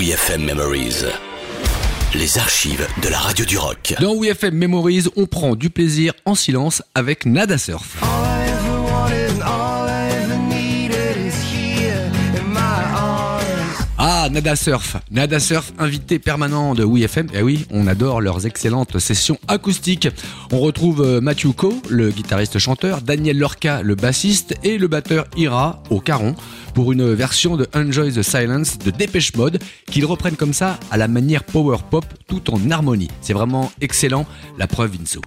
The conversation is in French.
WeFM Memories. Les archives de la radio du rock. Dans WeFM Memories, on prend du plaisir en silence avec Nada Surf. Ah, Nada Surf. Nada Surf, invité permanent de WeFM. Et oui, on adore leurs excellentes sessions acoustiques. On retrouve euh, Matthew Coe, le guitariste chanteur, Daniel Lorca, le bassiste, et le batteur Ira au caron pour une version de Enjoy the Silence de Dépêche Mode qu'ils reprennent comme ça à la manière power pop tout en harmonie. C'est vraiment excellent, la preuve Vinso.